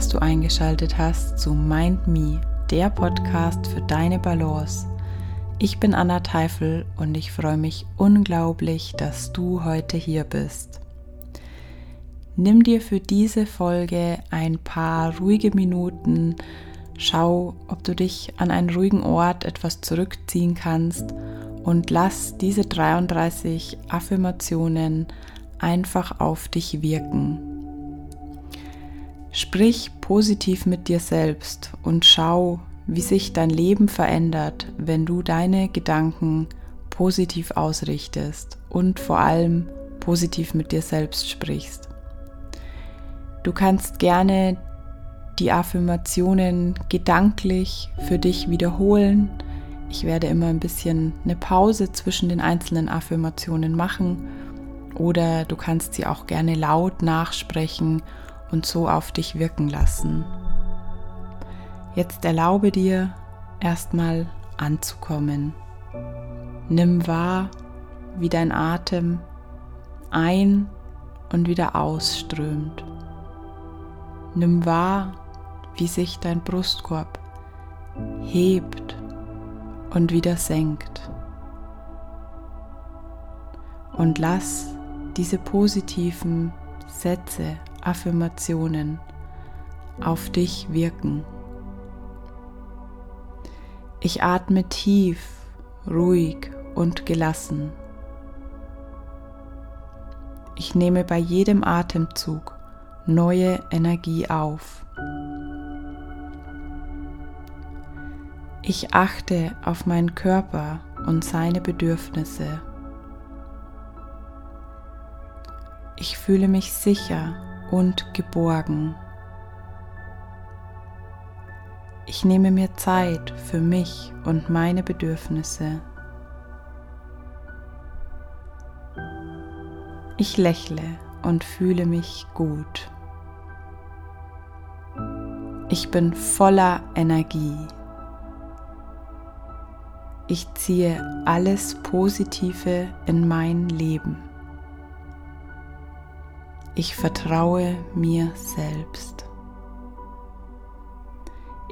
dass du eingeschaltet hast zu Mind Me, der Podcast für deine Balance. Ich bin Anna Teifel und ich freue mich unglaublich, dass du heute hier bist. Nimm dir für diese Folge ein paar ruhige Minuten, schau, ob du dich an einen ruhigen Ort etwas zurückziehen kannst und lass diese 33 Affirmationen einfach auf dich wirken. Sprich positiv mit dir selbst und schau, wie sich dein Leben verändert, wenn du deine Gedanken positiv ausrichtest und vor allem positiv mit dir selbst sprichst. Du kannst gerne die Affirmationen gedanklich für dich wiederholen. Ich werde immer ein bisschen eine Pause zwischen den einzelnen Affirmationen machen oder du kannst sie auch gerne laut nachsprechen und so auf dich wirken lassen. Jetzt erlaube dir erstmal anzukommen. Nimm wahr, wie dein Atem ein und wieder ausströmt. Nimm wahr, wie sich dein Brustkorb hebt und wieder senkt. Und lass diese positiven Sätze Affirmationen auf dich wirken. Ich atme tief, ruhig und gelassen. Ich nehme bei jedem Atemzug neue Energie auf. Ich achte auf meinen Körper und seine Bedürfnisse. Ich fühle mich sicher und geborgen. Ich nehme mir Zeit für mich und meine Bedürfnisse. Ich lächle und fühle mich gut. Ich bin voller Energie. Ich ziehe alles Positive in mein Leben. Ich vertraue mir selbst.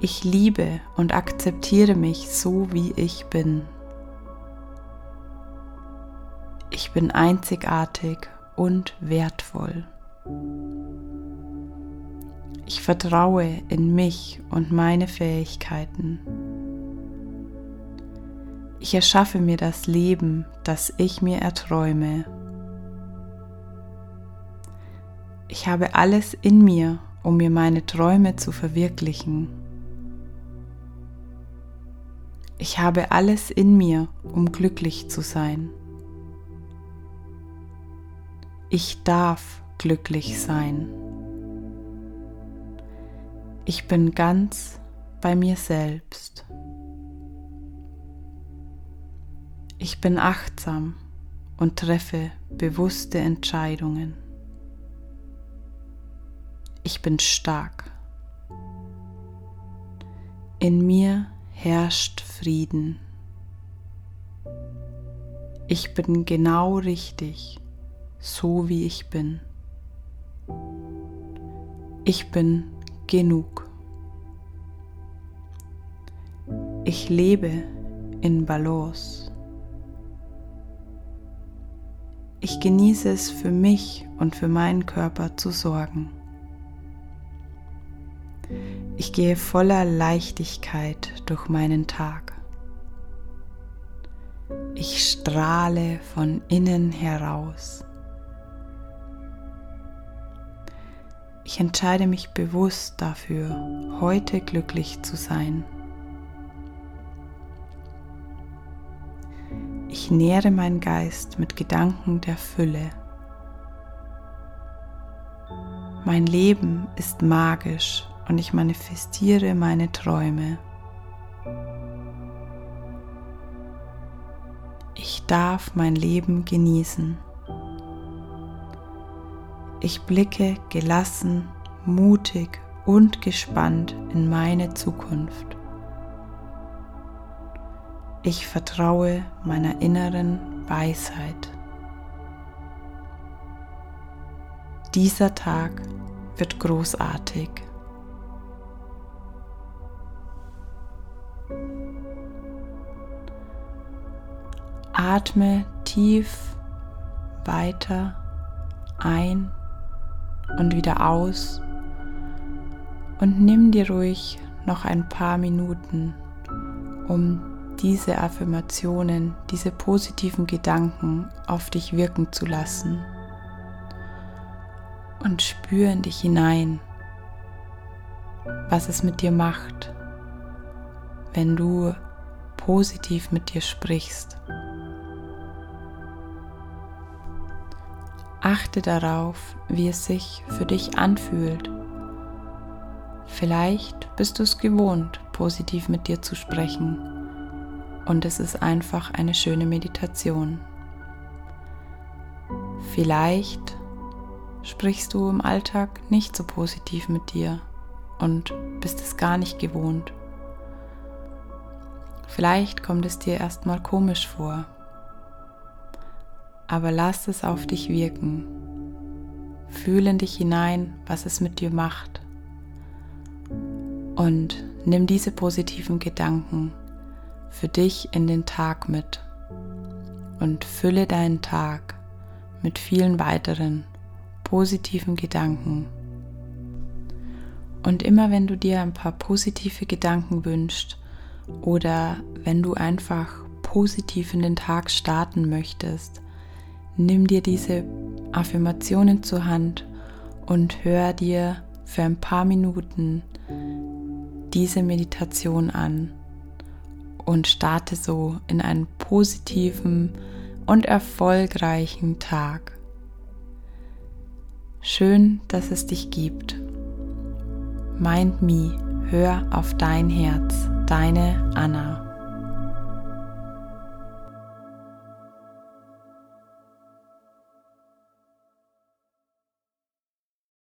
Ich liebe und akzeptiere mich so, wie ich bin. Ich bin einzigartig und wertvoll. Ich vertraue in mich und meine Fähigkeiten. Ich erschaffe mir das Leben, das ich mir erträume. Ich habe alles in mir, um mir meine Träume zu verwirklichen. Ich habe alles in mir, um glücklich zu sein. Ich darf glücklich sein. Ich bin ganz bei mir selbst. Ich bin achtsam und treffe bewusste Entscheidungen. Ich bin stark. In mir herrscht Frieden. Ich bin genau richtig, so wie ich bin. Ich bin genug. Ich lebe in Balance. Ich genieße es für mich und für meinen Körper zu sorgen. Ich gehe voller Leichtigkeit durch meinen Tag. Ich strahle von innen heraus. Ich entscheide mich bewusst dafür, heute glücklich zu sein. Ich nähre meinen Geist mit Gedanken der Fülle. Mein Leben ist magisch und ich manifestiere meine Träume. Ich darf mein Leben genießen. Ich blicke gelassen, mutig und gespannt in meine Zukunft. Ich vertraue meiner inneren Weisheit. Dieser Tag wird großartig. Atme tief weiter ein und wieder aus und nimm dir ruhig noch ein paar Minuten, um diese Affirmationen, diese positiven Gedanken auf dich wirken zu lassen. Und spür in dich hinein, was es mit dir macht, wenn du positiv mit dir sprichst. Achte darauf, wie es sich für dich anfühlt. Vielleicht bist du es gewohnt, positiv mit dir zu sprechen und es ist einfach eine schöne Meditation. Vielleicht sprichst du im Alltag nicht so positiv mit dir und bist es gar nicht gewohnt. Vielleicht kommt es dir erstmal komisch vor, aber lass es auf dich wirken. Fühle in dich hinein, was es mit dir macht. Und nimm diese positiven Gedanken für dich in den Tag mit und fülle deinen Tag mit vielen weiteren positiven Gedanken. Und immer wenn du dir ein paar positive Gedanken wünschst oder wenn du einfach positiv in den Tag starten möchtest, nimm dir diese Affirmationen zur Hand und hör dir für ein paar Minuten diese Meditation an und starte so in einen positiven und erfolgreichen Tag. Schön, dass es dich gibt. Mind Me, hör auf dein Herz, deine Anna.